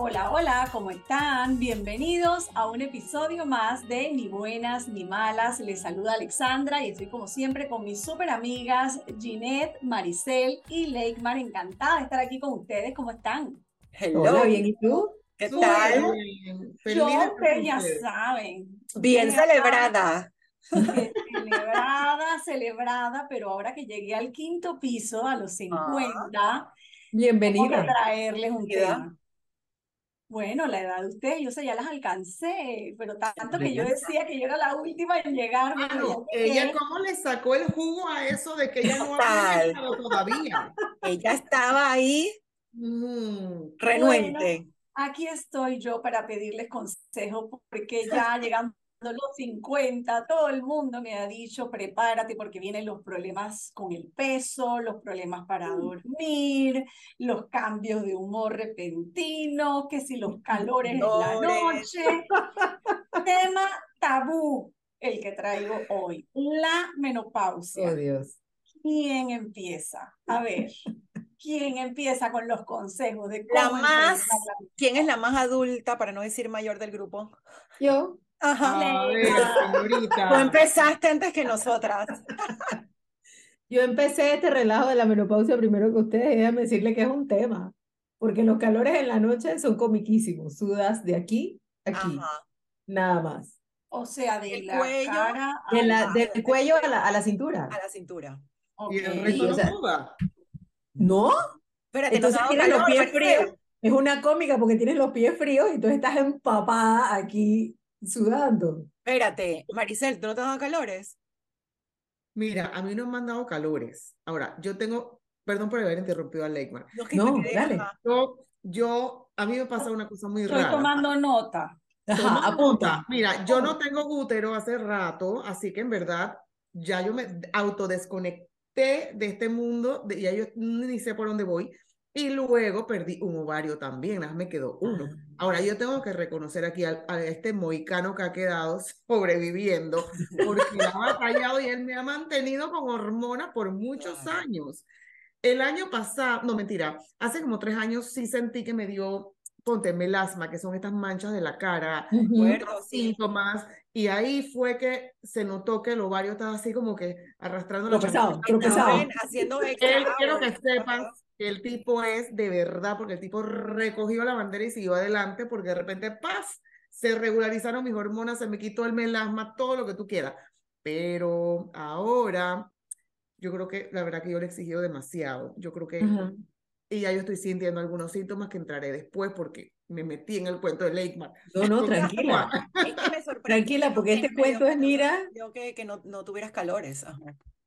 Hola, hola, ¿cómo están? Bienvenidos a un episodio más de Ni Buenas ni Malas. Les saluda Alexandra y estoy como siempre con mis súper amigas Ginette, Maricel y Leikmar. Encantada de estar aquí con ustedes. ¿Cómo están? Hello. Hola, bien, ¿y tú? ¿Qué tal? Yo, ustedes ya saben. Bien celebrada. Celebrada, celebrada, pero ahora que llegué al quinto piso, a los 50, ah, bienvenida. a traerles un tema. Bueno, la edad de ustedes, yo sé, ya las alcancé, pero tanto que yo decía que yo era la última en llegar. ella cómo le sacó el jugo a eso de que ella no había llegado todavía. ella estaba ahí mm. renuente. aquí estoy yo para pedirles consejo porque ya llegando los 50, todo el mundo me ha dicho, prepárate porque vienen los problemas con el peso, los problemas para mm. dormir, los cambios de humor repentino, que si los calores en la noche. Tema tabú el que traigo hoy, la menopausia. Oh, Dios. ¿Quién empieza? A ver. ¿Quién empieza con los consejos de cómo la más, ¿Quién es la más adulta, para no decir mayor del grupo? Yo. Ajá. Tú empezaste antes que nosotras. Yo empecé este relajo de la menopausia primero que ustedes, déjame decirle que es un tema, porque los calores en la noche son comiquísimos, sudas de aquí a aquí, nada más. O sea, del cuello, cara de la, del cuello a la, a la, cintura. A la cintura. ¿Y el resto no ¿No? Espérate, entonces tienes los pies fríos. Es una cómica porque tienes los pies fríos y tú estás empapada aquí sudando. Espérate, Maricel, ¿tú no te has dado calores? Mira, a mí no me han dado calores. Ahora, yo tengo, perdón por haber interrumpido a Leikman. No, dale. Yo, yo, a mí me pasa una cosa muy rara. Estoy tomando nota. Ajá, apunta. Mira, yo no tengo útero hace rato, así que en verdad ya yo me autodesconecté de este mundo, de, ya yo ni sé por dónde voy. Y luego perdí un ovario también, nada me quedó uno. Ah. Ahora yo tengo que reconocer aquí a, este moicano que ha quedado sobreviviendo, porque ha batallado y él me ha mantenido con hormona por muchos años. El año pasado, no mentira, hace como tres años sí sentí que me dio, ponte melasma, que son estas manchas de la cara, uh síntomas, y ahí fue que se notó que el ovario estaba así como que arrastrando la pesado, pesado. Haciendo quiero que sepas el tipo es de verdad, porque el tipo recogió la bandera y siguió adelante, porque de repente, paz, se regularizaron mis hormonas, se me quitó el melasma, todo lo que tú quieras. Pero ahora, yo creo que la verdad que yo le he exigido demasiado. Yo creo que, y ya yo estoy sintiendo algunos síntomas que entraré después, porque me metí en el cuento de Lakeman. No, no, tranquila. tranquila, porque este cuento es, mira. Yo que, que no, no tuvieras calores.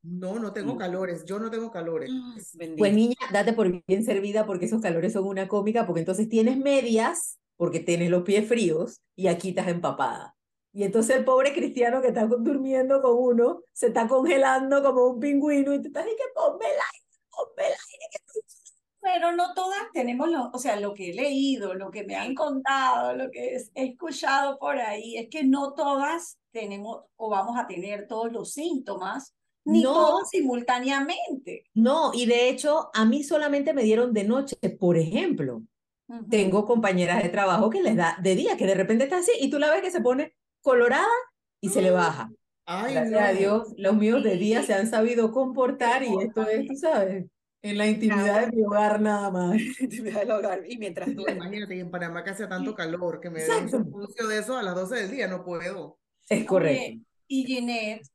No, no tengo mm. calores, yo no tengo calores. Ah, pues niña, date por bien servida porque esos calores son una cómica, porque entonces tienes medias, porque tienes los pies fríos y aquí estás empapada. Y entonces el pobre cristiano que está durmiendo con uno se está congelando como un pingüino y tú estás diciendo, ponme el aire, ponme el aire. Pero no todas tenemos, lo, o sea, lo que he leído, lo que me han contado, lo que he escuchado por ahí, es que no todas tenemos o vamos a tener todos los síntomas ni no, simultáneamente. No, y de hecho, a mí solamente me dieron de noche, por ejemplo. Tengo compañeras de trabajo que les da de día, que de repente está así y tú la ves que se pone colorada y se le baja. Ay, Gracias a Dios, los míos de día se han sabido comportar y esto es, tú sabes, en la intimidad de mi hogar nada más. intimidad del hogar. Y mientras tú, imagínate, en Panamá que hace tanto calor que me den un de eso a las 12 del día, no puedo. Es correcto. y Ginette,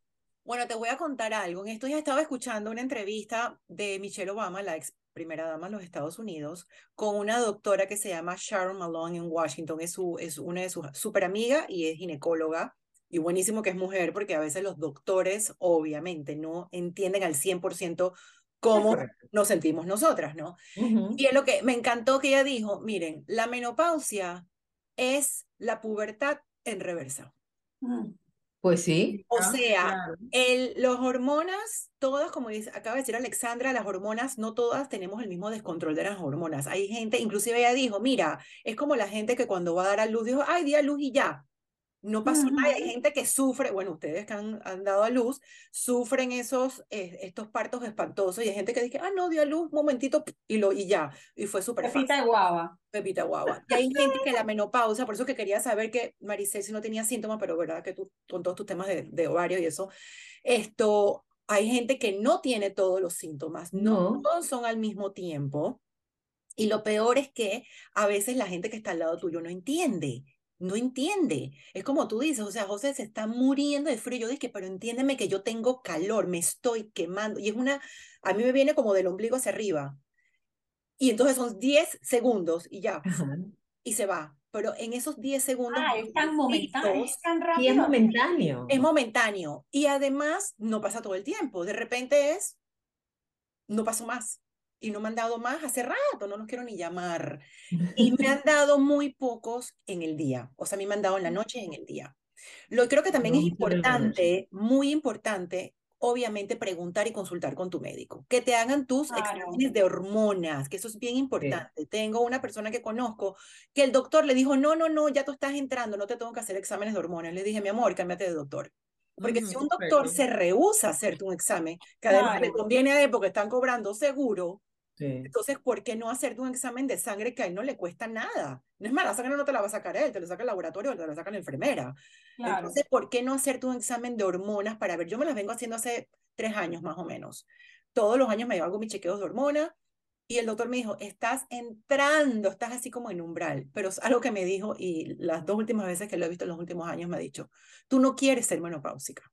bueno, te voy a contar algo. En esto ya estaba escuchando una entrevista de Michelle Obama, la ex primera dama de los Estados Unidos, con una doctora que se llama Sharon Malone en Washington. Es, su, es una de sus super amigas y es ginecóloga. Y buenísimo que es mujer, porque a veces los doctores, obviamente, no entienden al 100% cómo nos sentimos nosotras, ¿no? Y es lo que me encantó que ella dijo, miren, la menopausia es la pubertad en reversa. Mm. Pues sí. O sea, el, los hormonas, todas, como dice, acaba de decir Alexandra, las hormonas, no todas tenemos el mismo descontrol de las hormonas. Hay gente, inclusive ella dijo, mira, es como la gente que cuando va a dar a luz dijo, ay, di a luz y ya. No pasó nada. Hay gente que sufre, bueno, ustedes que han, han dado a luz, sufren esos, eh, estos partos espantosos y hay gente que dice, ah, no, dio a luz, un momentito, y, lo, y ya, y fue súper fácil. Pepita de guava. Pepita guagua. Y hay gente que la menopausa, por eso que quería saber que Maricel si no tenía síntomas, pero verdad que tú con todos tus temas de, de ovario y eso, esto, hay gente que no tiene todos los síntomas, no, No. todos son al mismo tiempo. Y lo peor es que a veces la gente que está al lado tuyo no entiende. No entiende. Es como tú dices, o sea, José se está muriendo de frío. Yo dije, pero entiéndeme que yo tengo calor, me estoy quemando. Y es una, a mí me viene como del ombligo hacia arriba. Y entonces son 10 segundos y ya, Ajá. y se va. Pero en esos 10 segundos Ah, es tan momentáneo, es tan Y es rápido. momentáneo. es momentáneo. Y además no pasa todo el tiempo. De repente es, no pasó más. Y no me han dado más hace rato, no los quiero ni llamar. Y me han dado muy pocos en el día. O sea, a mí me han dado en la noche y en el día. Lo creo que también No, es importante, muy importante, obviamente preguntar y consultar con tu médico. Que te hagan tus Claro. exámenes de hormonas, que eso es bien importante. Tengo una persona que conozco que el doctor le dijo, no, no, no, ya tú estás entrando, no te tengo que hacer exámenes de hormonas. Le dije, mi amor, cámbiate de doctor. Porque si Ujú, un doctor correcto. se rehúsa a hacerte un examen, que además le Claro. conviene a él porque están cobrando seguro, Sí. entonces, ¿por qué no hacerte un examen de sangre que a él no le cuesta nada? No es más, la sangre no te la va a sacar él, te lo saca el laboratorio o te la saca la enfermera. Claro. Entonces, ¿por qué no hacerte un examen de hormonas para ver? Yo me las vengo haciendo hace tres años más o menos. Todos los años me hago mis chequeos de hormonas y el doctor me dijo, estás entrando, estás así como en umbral. Pero es algo que me dijo y las dos últimas veces que lo he visto en los últimos años me ha dicho, tú no quieres ser menopáusica.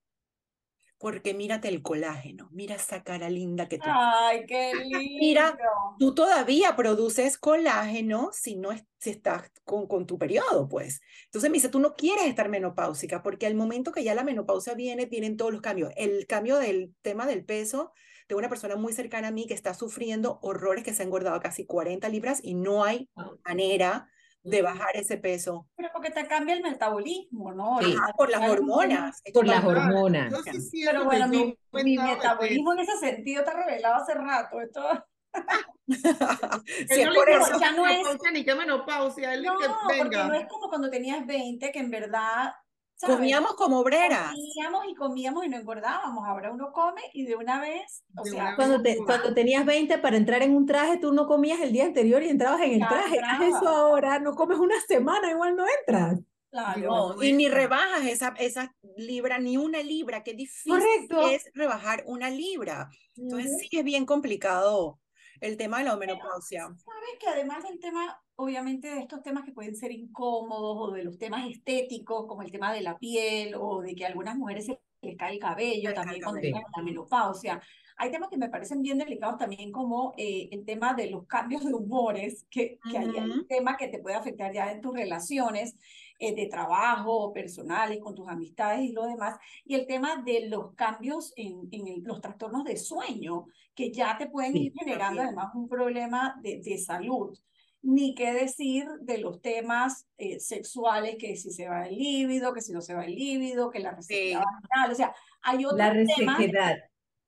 Porque mírate el colágeno, mira esa cara linda que tú Ay, qué Mira, lindo. tú todavía produces colágeno si no es- si estás con, con tu periodo, pues. Entonces me dice, tú no quieres estar menopáusica porque al momento que ya la menopausia viene, vienen todos los cambios. El cambio del tema del peso, de una persona muy cercana a mí que está sufriendo horrores, que se ha engordado casi 40 libras y no hay Wow. manera de bajar ese peso. Pero porque te cambia el metabolismo, ¿no? Sí. Ah, por las hormonas. Por las hormonas. Yo sí siento Pero que bueno, mi, mi metabolismo en ese sentido está revelado hace rato. Esto, Sí, Él es no le por importa eso. ya no es- ni qué menopausia, él no, que porque no es como cuando tenías 20, que en verdad, ¿sabes? Comíamos como obreras. Comíamos y comíamos y no engordábamos. Ahora uno come y de una vez, o De sea, una vez. Cuando, te- cuando tenías 20 para entrar en un traje, tú no comías el día anterior y entrabas en el Ya traje. Haz entraba. eso ahora, no comes una semana, igual no entras. claro. No, y ni rebajas esa, esa libra, ni una libra. Qué difícil Correcto. es rebajar una libra. Entonces Ujú. sí es bien complicado el tema de la menopausia. Sabes que además del tema, obviamente de estos temas que pueden ser incómodos o de los temas estéticos, como el tema de la piel o de que a algunas mujeres se les cae el cabello también cuando a la menopausia. Hay temas que me parecen bien delicados también como eh, el tema de los cambios de humores, que, que ahí hay Ujú. un tema que te puede afectar ya en tus relaciones eh, de trabajo, personales, con tus amistades y lo demás. Y el tema de los cambios en, en el- los trastornos de sueño, que ya te pueden Sí, ir generando también. además un problema de, de salud. Ni qué decir de los temas eh, sexuales, que si se va el líbido, que si no se va el líbido, que la resequedad Sí. vaginal. O sea, hay La otros temas resequedad.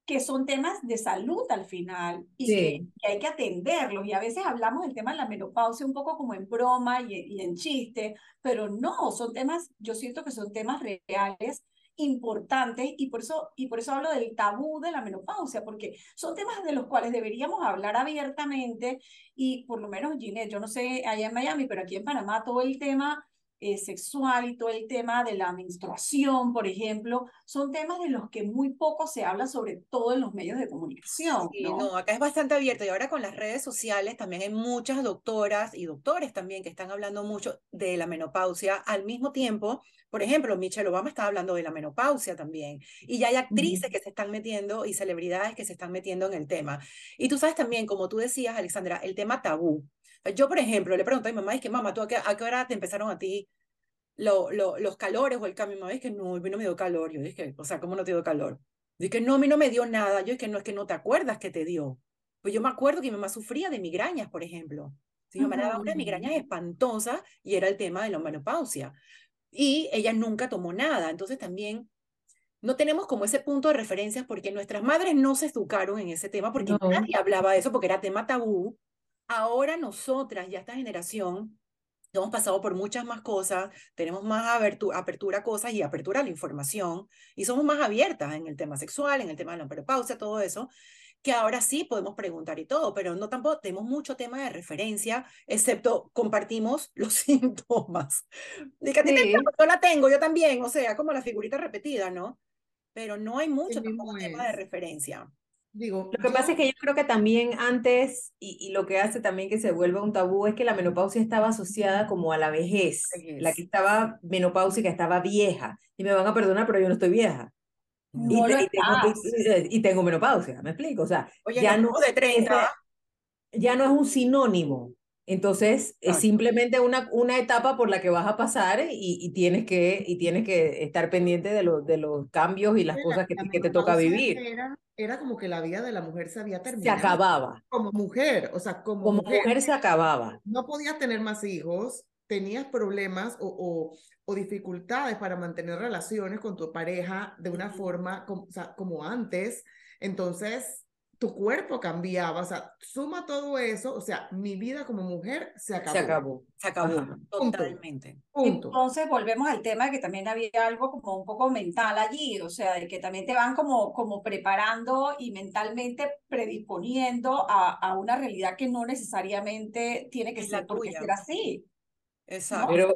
Que son temas de salud al final y Sí. que, que hay que atenderlos. Y a veces hablamos del tema de la menopausia un poco como en broma y, y en chiste, pero no, son temas, yo siento que son temas reales importantes y por eso y por eso hablo del tabú de la menopausia porque son temas de los cuales deberíamos hablar abiertamente y por lo menos Ginette, yo no sé allá en Miami, pero aquí en Panamá todo el tema eh, sexual y todo el tema de la menstruación, por ejemplo, son temas de los que muy poco se habla, sobre todo en los medios de comunicación, Sí, ¿no? no, acá es bastante abierto y ahora con las redes sociales también hay muchas doctoras y doctores también que están hablando mucho de la menopausia al mismo tiempo. Por ejemplo, Michelle Obama está hablando de la menopausia también y ya hay actrices que se están metiendo y celebridades que se están metiendo en el tema. Y tú sabes también, como tú decías, Alexandra, el tema tabú. Yo, por ejemplo, le pregunto a mi mamá, es que mamá, ¿tú a qué, a qué hora te empezaron a ti lo, lo, los calores o el cambio? Es que no, a mí no me dio calor. Yo dije, o sea, ¿cómo no te dio calor? Dije, no, a mí no me dio nada. Yo que no, es que no te acuerdas que te dio. Pues yo me acuerdo que mi mamá sufría de migrañas, por ejemplo. Sí, mi mamá daba unas migrañas espantosas y era el tema de la menopausia. Y ella nunca tomó nada. Entonces también no tenemos como ese punto de referencias porque nuestras madres no se educaron en ese tema porque No. nadie hablaba de eso porque era tema tabú. Ahora nosotras, ya esta generación, hemos pasado por muchas más cosas, tenemos más apertura, apertura a cosas y apertura a la información, y somos más abiertas en el tema sexual, en el tema de la menopausia, todo eso, que ahora sí podemos preguntar y todo, pero no tampoco tenemos mucho tema de referencia, excepto compartimos los síntomas. De que a ti te Sí. yo la tengo, yo también, o sea, como la figurita repetida, ¿no? Pero no hay mucho tampoco tema de referencia. Digo, Lo que pasa es que yo creo que también antes, y, y lo que hace también que se vuelva un tabú, es que la menopausia estaba asociada como a la vejez. La que estaba menopáusica estaba vieja. Y me van a perdonar, pero yo no estoy vieja. Y, No lo te- y tengo, y- tengo menopausia, ¿me explico? O sea, Oye, ya no de 30, ese- ya no es un sinónimo. Entonces, es simplemente una, una etapa por la que vas a pasar y, y tienes que, y tienes que estar pendiente de, los de los cambios y las la- cosas que, que te toca vivir. Era, era como que la vida de la mujer se había Se terminado. acababa. Como mujer, o sea, como, Como mujer. mujer se acababa. no podías tener más hijos, tenías problemas o, o, o dificultades para mantener relaciones con tu pareja de una forma como, o sea, como antes, entonces tu cuerpo cambiaba, o sea, suma todo eso, o sea, mi vida como mujer se acabó. Se acabó. se acabó Ajá. totalmente. Punto. Entonces volvemos al tema de que también había algo como un poco mental allí, o sea, de que también te van como, como preparando y mentalmente predisponiendo a, a una realidad que no necesariamente tiene que Es ser porque tuya. ser así. Exacto. Pero,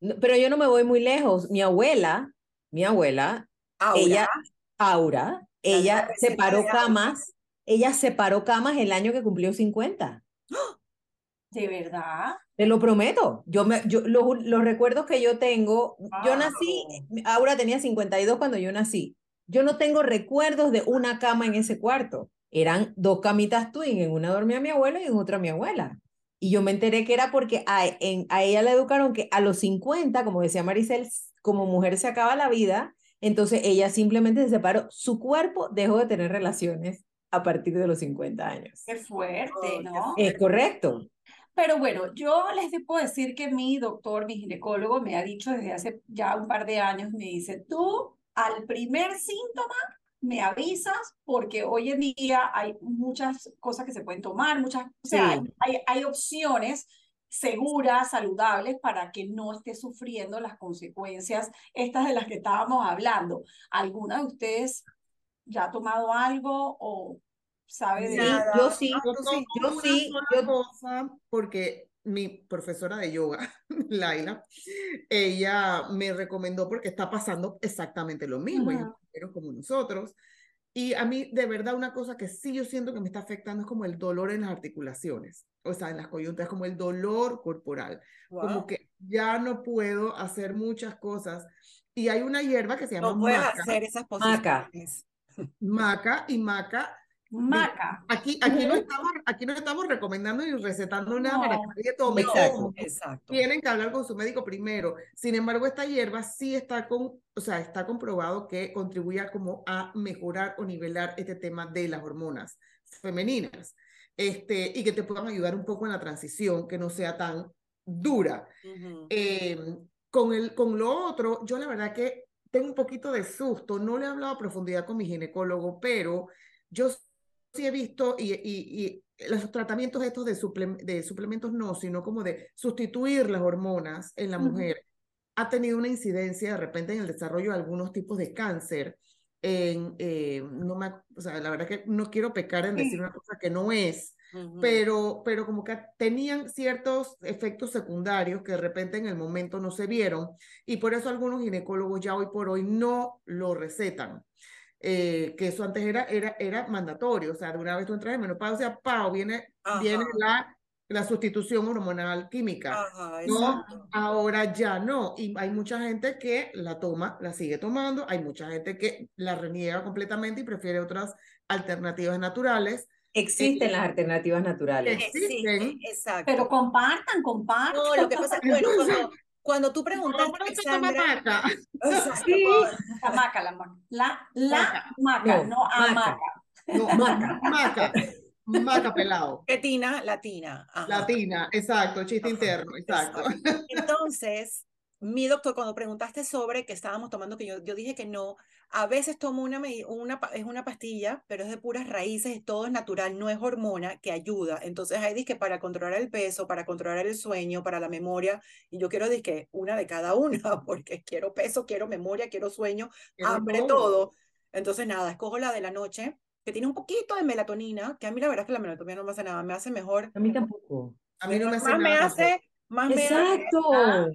no- pero yo no me voy muy lejos. Mi abuela, mi abuela, Aura, ella, Aura, La ella separó camas, ella separó camas el año que cumplió 50. De verdad. Te lo prometo. Yo me, yo, los, los recuerdos que yo tengo, yo nací, Aura tenía 52 cuando yo nací. Yo no tengo recuerdos de una cama en ese cuarto. Eran dos camitas twin, en una dormía mi abuelo y en otra mi abuela. Y yo me enteré que era porque a, en, a ella le educaron que a los 50, como decía Maricel, como mujer se acaba la vida, entonces ella simplemente se separó. Su cuerpo dejó de tener relaciones a partir de los 50 años. Qué fuerte, Oh, ¿no? Es correcto. Pero bueno, yo les puedo decir que mi doctor, mi ginecólogo, me ha dicho desde hace ya un par de años, me dice, tú al primer síntoma me avisas porque hoy en día hay muchas cosas que se pueden tomar, muchas, o sea, Sí. hay, hay opciones seguras, saludables, para que no esté sufriendo las consecuencias estas de las que estábamos hablando. ¿Alguna de ustedes ya ha tomado algo o sabe de Sí, Nada. yo sí, Ah, Yo sí. yo una sí, yo- cosa porque mi profesora de yoga, Laila, ella me recomendó porque está pasando exactamente lo mismo, mujer como nosotros. Y a mí, de verdad, una cosa que sí yo siento que me está afectando es como el dolor en las articulaciones, o sea, en las coyunturas, como el dolor corporal, como Wow. que ya no puedo hacer muchas cosas. Y hay una hierba que se llama No puedes maca, hacer esas posiciones. maca y maca maca. Aquí, aquí, no estamos, aquí no estamos recomendando ni recetando nada para que No. tome. Exacto. Tienen que hablar con su médico primero. Sin embargo, esta hierba sí está con, o sea, está comprobado que contribuye a como a mejorar o nivelar este tema de las hormonas femeninas. Este, y que te puedan ayudar un poco en la transición, que no sea tan dura. Eh, con, el, con lo otro, yo la verdad que tengo un poquito de susto. No le he hablado a profundidad con mi ginecólogo, pero yo sí he visto y, y, y los tratamientos estos de, suple, de suplementos no, sino como de sustituir las hormonas en la Ujú. mujer, ha tenido una incidencia de repente en el desarrollo de algunos tipos de cáncer. En, eh, no me, o sea, la verdad que no quiero pecar en decir Sí. una cosa que no es, Ujú. pero, pero como que tenían ciertos efectos secundarios que de repente en el momento no se vieron y por eso algunos ginecólogos ya hoy por hoy no lo recetan. Eh, que eso antes era, era, era mandatorio, o sea, de una vez tú entras en menopausia, ¡pau! viene, viene la, la sustitución hormonal química. Ajá, No, ahora ya no. Y hay mucha gente que la toma, la sigue tomando, hay mucha gente que la reniega completamente y prefiere otras alternativas naturales. Existen las alternativas naturales. Existen. Exacto. Pero compartan, compartan. No, lo que pasa es, bueno, cuando, cuando tú No, Alexandra, maca. exacto, Sí. La maca, la maca. La, la Maca. maca, No, no, maca. amaca. No, Maca. maca. Maca pelado. Latina, latina. ajá. Latina, exacto, chiste Ajá, interno, exacto. Entonces, mi doctor, cuando preguntaste sobre que estábamos tomando, que yo, yo dije que no, a veces tomo una, una, es una pastilla, pero es de puras raíces, todo es natural, no es hormona que ayuda. Entonces hay que para controlar el peso, para controlar el sueño, para la memoria, y yo quiero decir que una de cada una, porque quiero peso, quiero memoria, quiero sueño, hambre, todo. Entonces nada, escojo la de la noche, que tiene un poquito de melatonina, que a mí la verdad es que la melatonina no me hace nada, me hace mejor. A mí tampoco. A mí no me hace Más me nada hace más Exacto.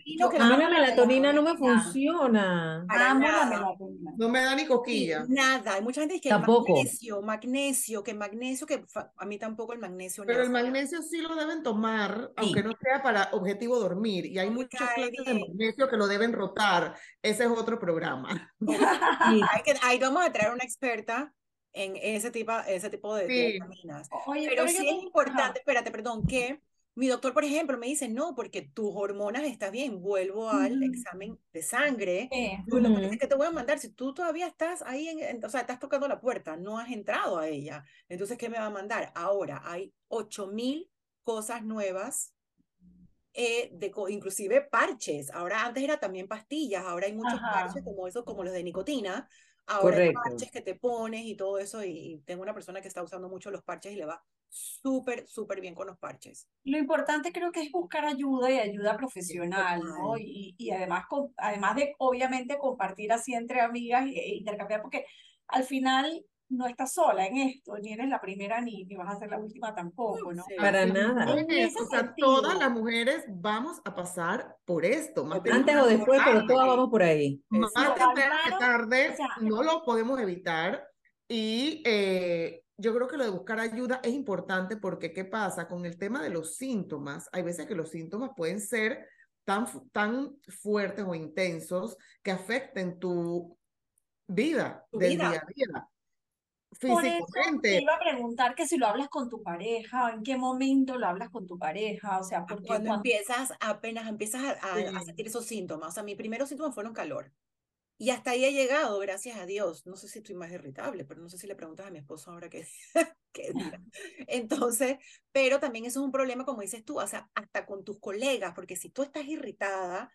Yo- a mí la melatonina no me funciona. Amo la melatonina. No me da ni Sí, cosquilla. nada, hay mucha gente que Tampoco. magnesio, magnesio, que magnesio, que a mí tampoco el magnesio Pero el magnesio sí lo deben tomar, aunque no sea para objetivo dormir. Y hay me muchas clases de magnesio que lo deben rotar. Ese es otro programa. Sí. Ahí vamos a traer una experta en ese tipo, ese tipo de, de Sí. vitaminas. Oye, Pero yo sí es importante, espérate, perdón, que mi doctor, por ejemplo, me dice, no, porque tus hormonas están bien, vuelvo al Ujú. examen de sangre. Dice Ujú. que te voy a mandar, si tú todavía estás ahí, en, en- o sea, estás tocando la puerta, no has entrado a ella, entonces, ¿qué me va a mandar? Ahora hay 8000 cosas nuevas, eh, de, inclusive parches. Ahora antes era también pastillas, ahora hay muchos Ajá. parches como esos, como los de nicotina. Ahora hay Correcto. parches que te pones y todo eso, y, y tengo una persona que está usando mucho los parches y le va súper, súper bien con los parches. Lo importante creo que es buscar ayuda y ayuda profesional, ¿no? Y, y además, com- además de obviamente compartir así entre amigas e e intercambiar, porque al final no estás sola en esto, ni eres la primera ni, ni vas a ser la última tampoco, ¿no? Sí. Para Así nada. O sea, todas las mujeres vamos a pasar por esto. Más Antes o después, pero tarde. todas vamos por ahí. Más temprano tarde, o sea, no lo podemos evitar. Y eh, yo creo que lo de buscar ayuda es importante porque, ¿qué pasa? Con el tema de los síntomas, hay veces que los síntomas pueden ser tan, tan fuertes o intensos que afecten tu vida Tu del vida. día a día. Por eso te Físicamente, iba a preguntar que si lo hablas con tu pareja, o en qué momento lo hablas con tu pareja, o sea, porque Cuando cuando empiezas, apenas empiezas a, a- a Sí. sentir esos síntomas. O sea, mis primeros síntomas fueron calor. Y hasta ahí he llegado, gracias a Dios. No sé si estoy más irritable, pero no sé si le preguntas a mi esposo ahora qué, qué dirá. Entonces, pero también eso es un problema, como dices tú, o sea, hasta con tus colegas, porque si tú estás irritada,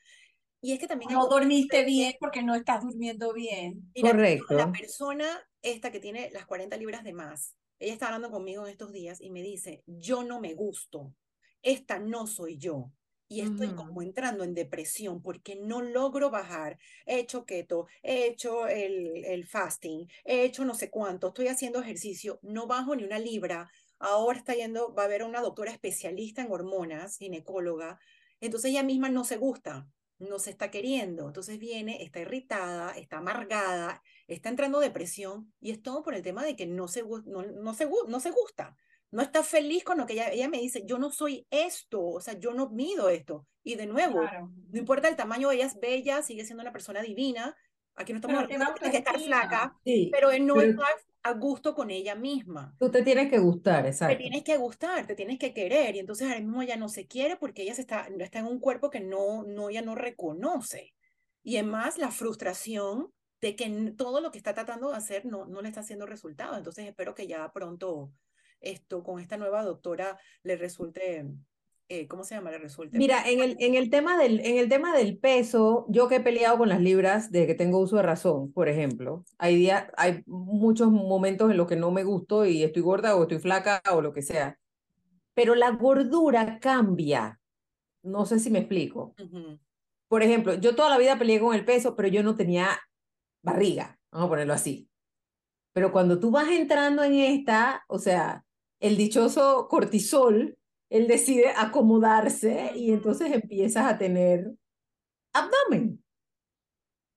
y es que también no dormiste bien porque no estás durmiendo bien. Mira, Correcto. la persona esta que tiene las 40 libras de más, ella está hablando conmigo en estos días y me dice, yo no me gusto, esta no soy yo. Y estoy como entrando en depresión porque no logro bajar. He hecho keto, he hecho el, el fasting, he hecho no sé cuánto, estoy haciendo ejercicio, no bajo ni una libra. Ahora está yendo, va a ver a una doctora especialista en hormonas, ginecóloga. Entonces ella misma no se gusta, no se está queriendo. Entonces viene, está irritada, está amargada, está entrando en depresión y es todo por el tema de que no se, no, no se, no se gusta. No está feliz con lo que ella, ella me dice, yo no soy esto, o sea, yo no mido esto. Y de nuevo, Claro. no importa el tamaño, ella es bella, sigue siendo una persona divina. Aquí no estamos hablando de que estar flaca, Sí, pero no pero a gusto con ella misma. tú te tienes que gustar, Te exacto. tienes que gustar, te tienes que querer, y entonces ahora mismo ella no se quiere porque ella se está, está en un cuerpo que no, no, ella no reconoce. Y es más la frustración de que todo lo que está tratando de hacer no, no le está haciendo resultado. Entonces espero que ya pronto esto con esta nueva doctora le resulte, eh, ¿cómo se llama? Le resulte. Mira, en el, en el tema del, en el tema del peso, yo que he peleado con las libras de que tengo uso de razón, por ejemplo, hay días, hay muchos momentos en los que no me gusto y estoy gorda o estoy flaca o lo que sea. Pero la gordura cambia. No sé si me explico. Por ejemplo, yo toda la vida peleé con el peso, pero yo no tenía barriga, vamos a ponerlo así. Pero cuando tú vas entrando en esta, o sea, el dichoso cortisol, él decide acomodarse y entonces empiezas a tener abdomen.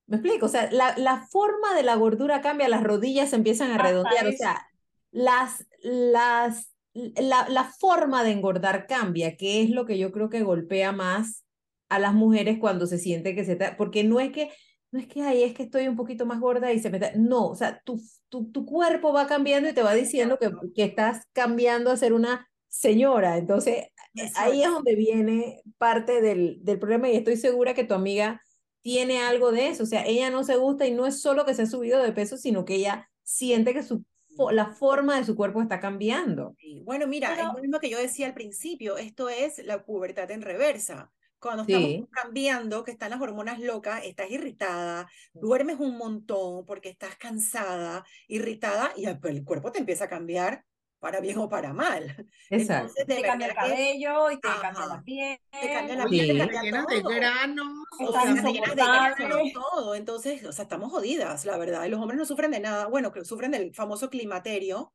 ¿Me explico? O sea, la, la forma de la gordura cambia, las rodillas se empiezan a redondear, o sea, las, las, la, la forma de engordar cambia, que es lo que yo creo que golpea más a las mujeres cuando se siente que se está, porque no es que, no es que, ay, es que estoy un poquito más gorda y se me está, no, o sea, tu, tu, tu cuerpo va cambiando y te va diciendo que, que estás cambiando a ser una señora, entonces ahí es Exacto. donde viene parte del, del problema y estoy segura que tu amiga tiene algo de eso, o sea, ella no se gusta y no es solo que se ha subido de peso, sino que ella siente que su, la forma de su cuerpo está cambiando. Sí, Bueno, mira, es lo mismo que yo decía al principio, esto es la pubertad en reversa. Cuando Sí. estamos cambiando, que están las hormonas locas, estás irritada, duermes un montón porque estás cansada, irritada, y el cuerpo te empieza a cambiar para bien o para mal. Exacto. Entonces, Te cambia el cabello y te cambia Ajá. la piel. te cambia la Sí. piel, te te cambia llenas de todo. granos, o sea, Te llenas de granos, todo. Entonces, o sea, estamos jodidas, la verdad. Y los hombres no sufren de nada. Bueno, que sufren del famoso climaterio,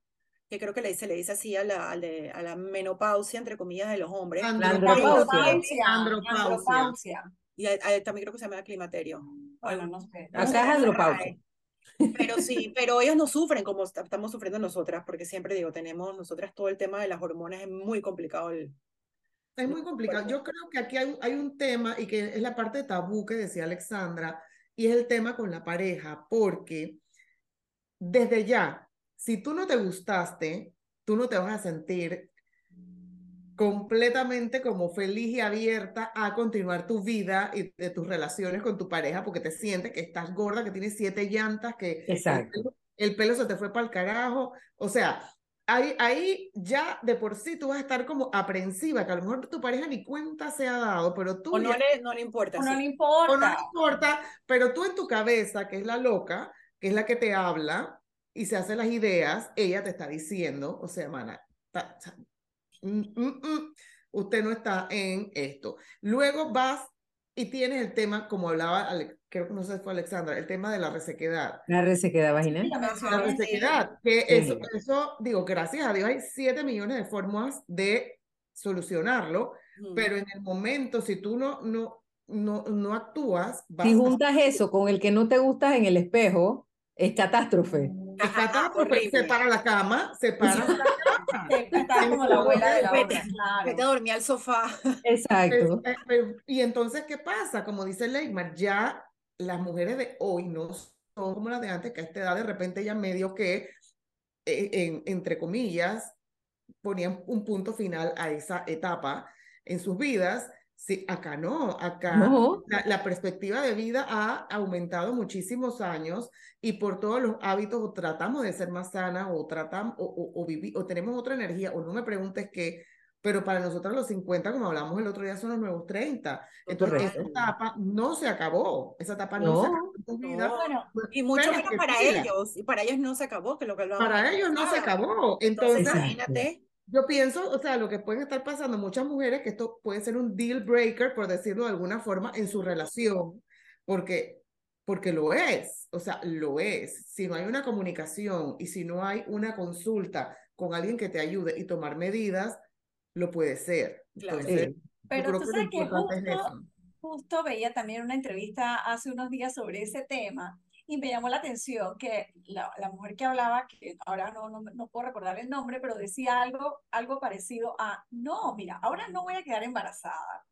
que creo que le, se le dice así a la, al de- a la menopausia, entre comillas, de los hombres. andropausia. Andropausia. Y a- a- también creo que se llama climaterio. Bueno, no sé. Acá es andropausia. Pero sí, pero ellos no sufren como est- estamos sufriendo nosotras, porque siempre digo, tenemos nosotras todo el tema de las hormonas, es muy complicado. El, Es muy complicado. Yo creo que aquí hay, un- hay un tema y que es la parte tabú que decía Alexandra y es el tema con la pareja, porque desde ya, si tú no te gustaste, tú no te vas a sentir completamente como feliz y abierta a continuar tu vida y de tus relaciones con tu pareja porque te sientes que estás gorda, que tienes siete llantas, que el Exacto. pelo, el pelo se te fue para el carajo. O sea, ahí, ahí ya de por sí tú vas a estar como aprensiva, que a lo mejor tu pareja ni cuenta se ha dado, pero tú o no ya- le, no le importa. O no le o no importa. le importa, pero tú en tu cabeza, que es la loca, que es la que te habla y se hace las ideas, ella te está diciendo, o sea, mana, ta- ta- mm, mm, mm, usted no está en esto. Luego vas y tienes el tema, como hablaba, Ale- creo que no sé si fue Alexandra, el tema de la resequedad. La resequedad vaginal. La resequedad, que Sí. eso, eso, digo, gracias a Dios hay 7 millones de formas de solucionarlo, pero en el momento, si tú no, no, no, no actúas, vas Si a juntas eso con el que no te gustas en el espejo, es catástrofe. Es catástrofe, se para la cama, se para la Estás como la abuela de la Vete, otra, Vete a claro. dormir al sofá. Exacto. Eh, eh, Y entonces, ¿qué pasa? Como dice Leymar, ya las mujeres de hoy no son como las de antes, que a esta edad de repente ya medio que, eh, en- entre comillas, ponían un punto final a esa etapa en sus vidas. Sí, acá no, acá No. la, la perspectiva de vida ha aumentado muchísimos años y por todos los hábitos o tratamos de ser más sanas o tratamos o, o, o vivi- o tenemos otra energía o no me preguntes qué, pero para nosotros los 50, como hablamos el otro día, son los nuevos 30. Entonces, esa etapa no se acabó, esa etapa no, se acabó en tu vida. No. Bueno, Y mucho menos para ellos. Y para ellos no se acabó, que lo que hablábamos. Para ellos no se acabó. Entonces, imagínate. Yo pienso, o sea, lo que pueden estar pasando muchas mujeres, que esto puede ser un deal breaker, por decirlo de alguna forma, en su relación, porque, porque lo es, o sea, lo es. Si no hay una comunicación y si no hay una consulta con alguien que te ayude y tomar medidas, lo puede ser. Claro. Entonces, Sí. pero tú sabes que es justo, eso. justo veía también una entrevista hace unos días sobre ese tema y me llamó la atención que la, la mujer que hablaba, que ahora no, no, no puedo recordar el nombre, pero decía algo, algo parecido a, no, mira, ahora no voy a quedar embarazada,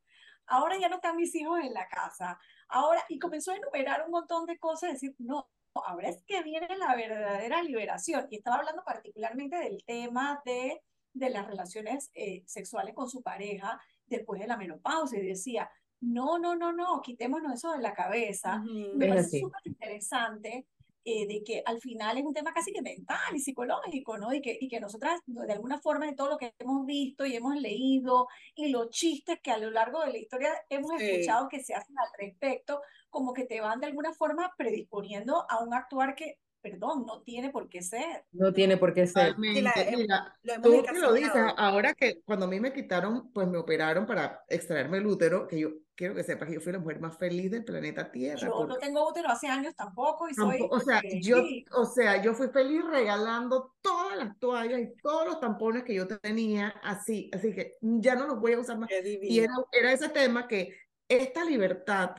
ahora ya no están mis hijos en la casa, ahora, y comenzó a enumerar un montón de cosas, decir, no, ahora es que viene la verdadera liberación. Y estaba hablando particularmente del tema de, de las relaciones eh, sexuales con su pareja después de la menopausia y decía, no, no, no, no, quitémonos eso de la cabeza. Ujú. Me Es parece súper interesante eh, de que al final es un tema casi que mental y psicológico, ¿no? Y que, y que nosotras, de alguna forma, de todo lo que hemos visto y hemos leído y los chistes que a lo largo de la historia hemos Sí. escuchado que se hacen al respecto, como que te van de alguna forma predisponiendo a un actuar que, perdón, no tiene por qué ser. No tiene por qué ser. Sí, la- Totalmente. Mira, Lo hemos Tú que lo dices, ahora que cuando a mí me quitaron, pues me operaron para extraerme el útero, que yo quiero que sepas que yo fui la mujer más feliz del planeta Tierra. Yo no porque tengo útero hace años tampoco y soy... o sea, eh, yo, sí, o sea, yo fui feliz regalando todas las toallas y todos los tampones que yo tenía así, así que ya no los voy a usar más. Y era, era ese tema que esta libertad,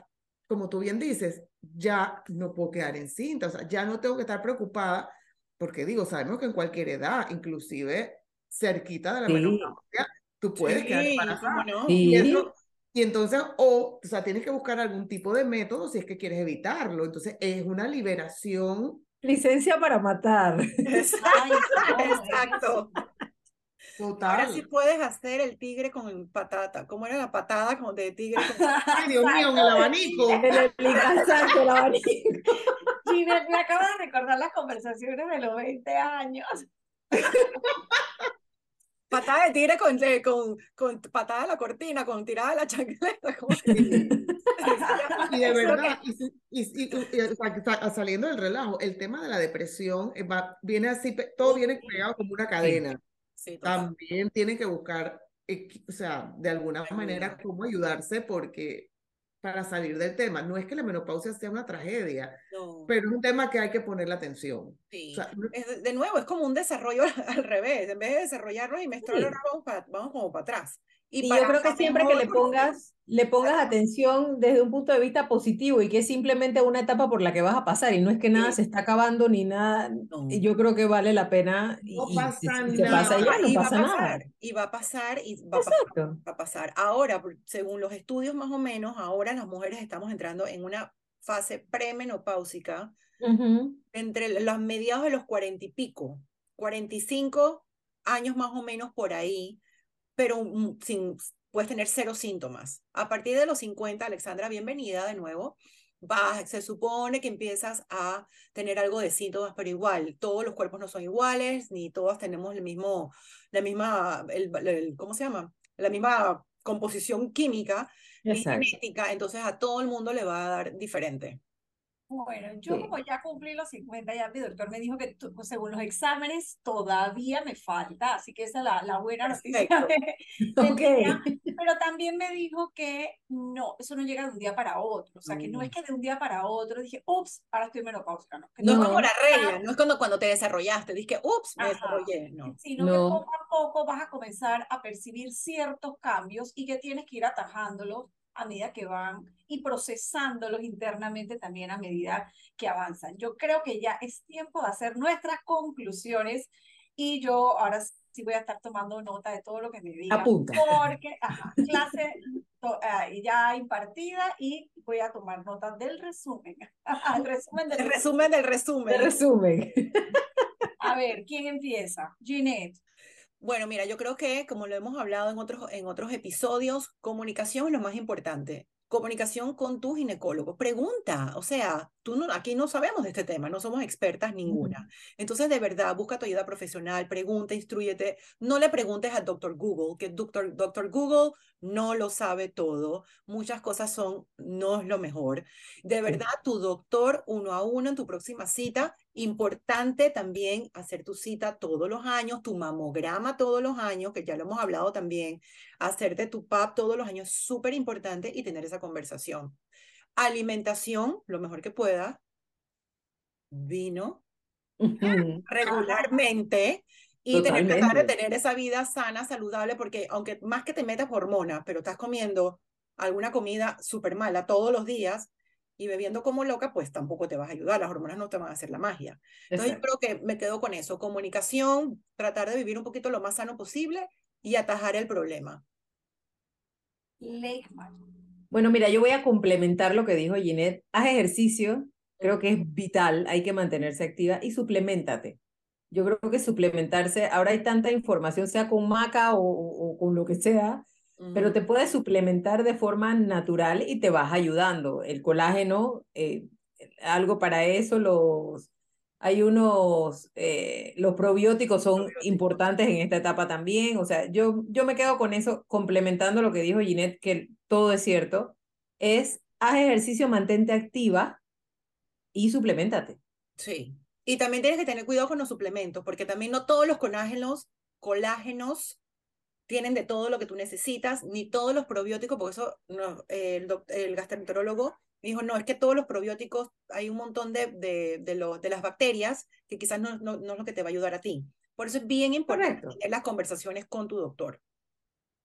como tú bien dices, ya no puedo quedar encinta, o sea, ya no tengo que estar preocupada, porque digo, sabemos que en cualquier edad, inclusive cerquita de la Sí. menopausia, tú puedes quedar Sí, embarazada. ¿cómo no? Y, Sí. eso- y entonces, o, o sea, tienes que buscar algún tipo de método si es que quieres evitarlo. Entonces, es una liberación Licencia para matar. Exacto. total. Ahora sí puedes hacer el tigre con patata. ¿Cómo era la patada con de tigre? con- Ay, Dios mío, en el abanico. En el exacto, el abanico. Ginette, me acaba de recordar las conversaciones de los 20 años. Patada de tigre con, eh, con, con patada de la cortina, con tirada de la chancleta. Y de verdad, y, y, y- y- saliendo del relajo, el tema de la depresión eh, va- viene así, todo viene pegado como una cadena. Sí. También tienen que buscar, o sea, de alguna manera cómo ayudarse porque para salir del tema, no es que la menopausia sea una tragedia, No, pero es un tema que hay que ponerle atención. sí. O sea, no- Es de- nuevo, es como un desarrollo al revés. En vez de desarrollarnos y menstruar, Sí. vamos, vamos como para atrás. Y yo para creo que siempre que le pongas, le pongas atención desde un punto de vista positivo y que es simplemente una etapa por la que vas a pasar y no es que nada Sí. se está acabando ni nada, No. y yo creo que vale la pena y, No y pasa si se pasa nada. ya, no y va pasa a nada. pasar, y va a pasar, y va a pasar. Va a pasar. Ahora, según los estudios más o menos, ahora las mujeres estamos entrando en una fase premenopáusica Ujú. entre los mediados de los cuarenta y pico, 45 años más o menos por ahí, pero mm, sin, puedes tener cero síntomas. A partir de los 50, Alexandra, bienvenida de nuevo. Se supone que empiezas a tener algo de síntomas, pero igual, todos los cuerpos no son iguales, ni todos tenemos el mismo, la misma, el, el- ¿cómo se llama? La misma composición química Exacto. genética, entonces a todo el mundo le va a dar diferente. Bueno, yo Sí. como ya cumplí los 50, ya mi doctor me dijo que pues, según los exámenes todavía me falta, así que esa es la, la buena noticia. Perfecto. de- del Ok. día. Pero también me dijo que no, eso no llega de un día para otro, o sea, que no es Mm. que de un día para otro dije, ups, ahora estoy menopáusica, no, que No, es como que la regla, no es cuando, cuando te desarrollaste, dije, ups, me Ajá. desarrollé, no. sino que No. poco a poco vas a comenzar a percibir ciertos cambios y que tienes que ir atajándolos a medida que van y procesándolos internamente también a medida que avanzan. Yo creo que ya es tiempo de hacer nuestras conclusiones y yo ahora sí voy a estar tomando nota de todo lo que me digan. Apunta. Porque, ajá, clase to- ah, ya impartida y voy a tomar nota del resumen. El resumen del El resumen del resumen. Resumen. A ver, ¿quién empieza? Ginette. Bueno, mira, yo creo que como lo hemos hablado en otros, en otros episodios, comunicación es lo más importante. Comunicación con tu ginecólogo. Pregunta, o sea, tú no, aquí no sabemos de este tema, no somos expertas ninguna. Entonces, de verdad, busca tu ayuda profesional, pregunta, instruyete. No le preguntes al doctor Google, que doctor, doctor Google no lo sabe todo. Muchas cosas son, no es lo mejor. De verdad, tu doctor uno a uno en tu próxima cita. Importante también hacer tu cita todos los años, tu mamograma todos los años, que ya lo hemos hablado también. Hacerte tu PAP todos los años, súper importante y tener esa conversación. Alimentación, lo mejor que pueda. Vino, regularmente y tener, tratar de Totalmente. tener esa vida sana, saludable, porque aunque más que te metas hormonas, pero estás comiendo alguna comida súper mala todos los días y bebiendo como loca, pues tampoco te vas a ayudar, las hormonas no te van a hacer la magia. Entonces yo creo que me quedo con eso, comunicación, tratar de vivir un poquito lo más sano posible y atajar el problema. Bueno, mira, yo voy a complementar lo que dijo Ginette. Haz ejercicio, creo que es vital, hay que mantenerse activa y suplementate. Yo creo que suplementarse, ahora hay tanta información, sea con maca o, o- con lo que sea, pero Ujú. te puedes suplementar de forma natural y te vas ayudando. El colágeno, eh, algo para eso, los, hay unos, eh, los probióticos son Probióticos. importantes en esta etapa también. O sea, yo, yo me quedo con eso, complementando lo que dijo Ginette, que todo es cierto, es haz ejercicio, mantente activa y suplementate. Sí. Y también tienes que tener cuidado con los suplementos, porque también no todos los colágenos, colágenos tienen de todo lo que tú necesitas, ni todos los probióticos, porque eso no, el, el gastroenterólogo me dijo, no, es que todos los probióticos, hay un montón de, de, de, lo- de las bacterias que quizás no, no, no es lo que te va a ayudar a ti. Por eso es bien importante Correcto. tener las conversaciones con tu doctor.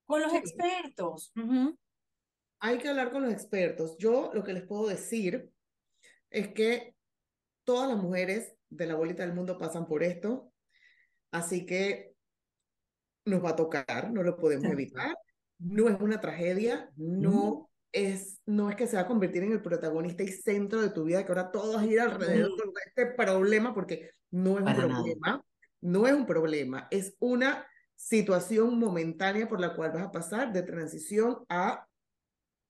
Con los Sí. expertos. Hay que hablar con los expertos. Yo lo que les puedo decir es que todas las mujeres de la bolita del mundo pasan por esto, así que nos va a tocar, no lo podemos evitar. No es una tragedia, no es, no es que se va a convertir en el protagonista y centro de tu vida, que ahora todo gira alrededor de este problema, porque no es un Para nada. problema, no es un problema, es una situación momentánea por la cual vas a pasar de transición a,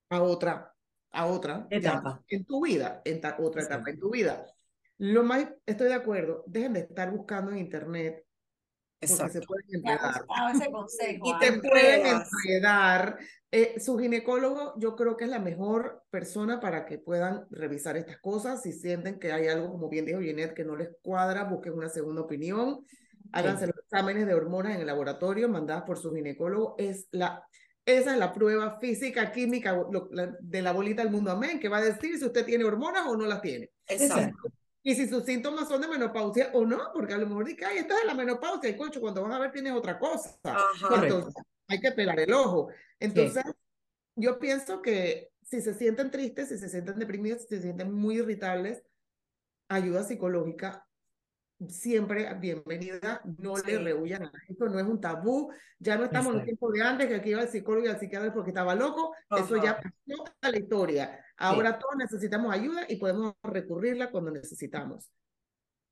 a otra, a otra ya, Etapa. en tu vida, en ta- otra etapa en tu vida. Lo más, estoy de acuerdo, dejen de estar buscando en internet porque se Exacto. pueden Me ha enredar. ese consejo. Y te pueden enredar. Eh, su ginecólogo, yo creo que es la mejor persona para que puedan revisar estas cosas. Si sienten que hay algo, como bien dijo Jeanette, que no les cuadra, busquen una segunda opinión. Háganse los exámenes de hormonas en el laboratorio mandadas por su ginecólogo. Es la, esa es la prueba física, química lo- la- de la bolita del mundo. Amén, que va a decir si usted tiene hormonas o no las tiene. Exacto. Y si sus síntomas son de menopausia o no, porque a lo mejor dice, ay, esta es la menopausia, y cocho, cuando vas a ver tienes otra cosa. Ajá. Correcto. Entonces, hay que pelar el ojo. Entonces, yo pienso que si se sienten tristes, si se sienten deprimidos, si se sienten muy irritables, ayuda psicológica siempre bienvenida, no Sí. le rehuyan a esto, no es un tabú, ya no estamos en el tiempo de antes que aquí iba el psicólogo y al psiquiatra porque estaba loco, eso ya pasó a la historia, ahora todos necesitamos ayuda y podemos recurrirla cuando necesitamos.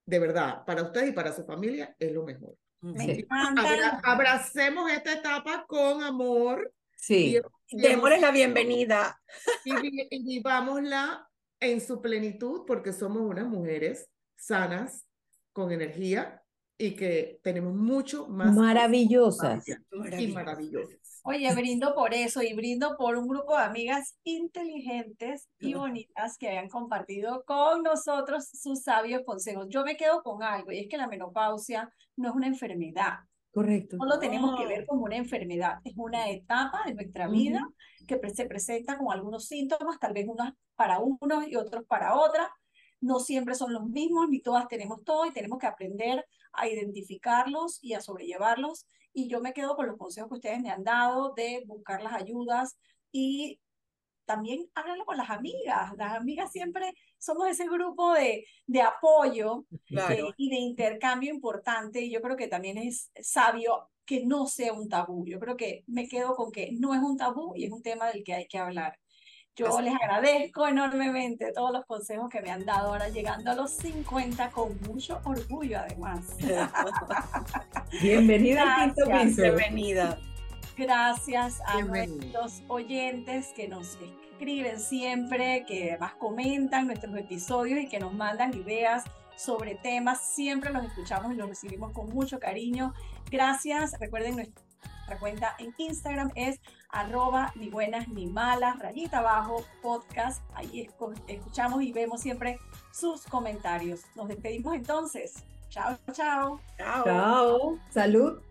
De verdad, para usted y para su familia es lo mejor. Sí. Abra- abracemos esta etapa con amor Sí, Démosle la bienvenida. y, y vivámosla en su plenitud porque somos unas mujeres sanas, con energía y que tenemos mucho más maravillosas. y maravillosas. Oye, brindo por eso y brindo por un grupo de amigas inteligentes y bonitas que hayan compartido con nosotros sus sabios consejos. Yo me quedo con algo y es que la menopausia no es una enfermedad. Correcto. No lo tenemos que ver como una enfermedad. Es una etapa de nuestra vida que pre- se presenta con algunos síntomas, tal vez unos para unos y otros para otras. No siempre son los mismos, ni todas tenemos todo y tenemos que aprender a identificarlos y a sobrellevarlos. Y yo me quedo con los consejos que ustedes me han dado de buscar las ayudas y también háganlo con las amigas. Las amigas siempre somos ese grupo de, de apoyo Claro. eh, y de intercambio importante. Y yo creo que también es sabio que no sea un tabú. Yo creo que me quedo con que no es un tabú y es un tema del que hay que hablar. Yo les agradezco enormemente todos los consejos que me han dado ahora llegando a los 50 con mucho orgullo además. Bienvenida al quinto Gracias. piso. Bienvenida. Gracias a Bienvenido. nuestros oyentes que nos escriben siempre, que además comentan nuestros episodios y que nos mandan ideas sobre temas. Siempre los escuchamos y los recibimos con mucho cariño. Gracias. Recuerden nuestra cuenta en Instagram es arroba ni buenas ni malas, rayita abajo, podcast. Ahí escuchamos y vemos siempre sus comentarios. Nos despedimos entonces. Chao, chao. Chao. Chao. Salud.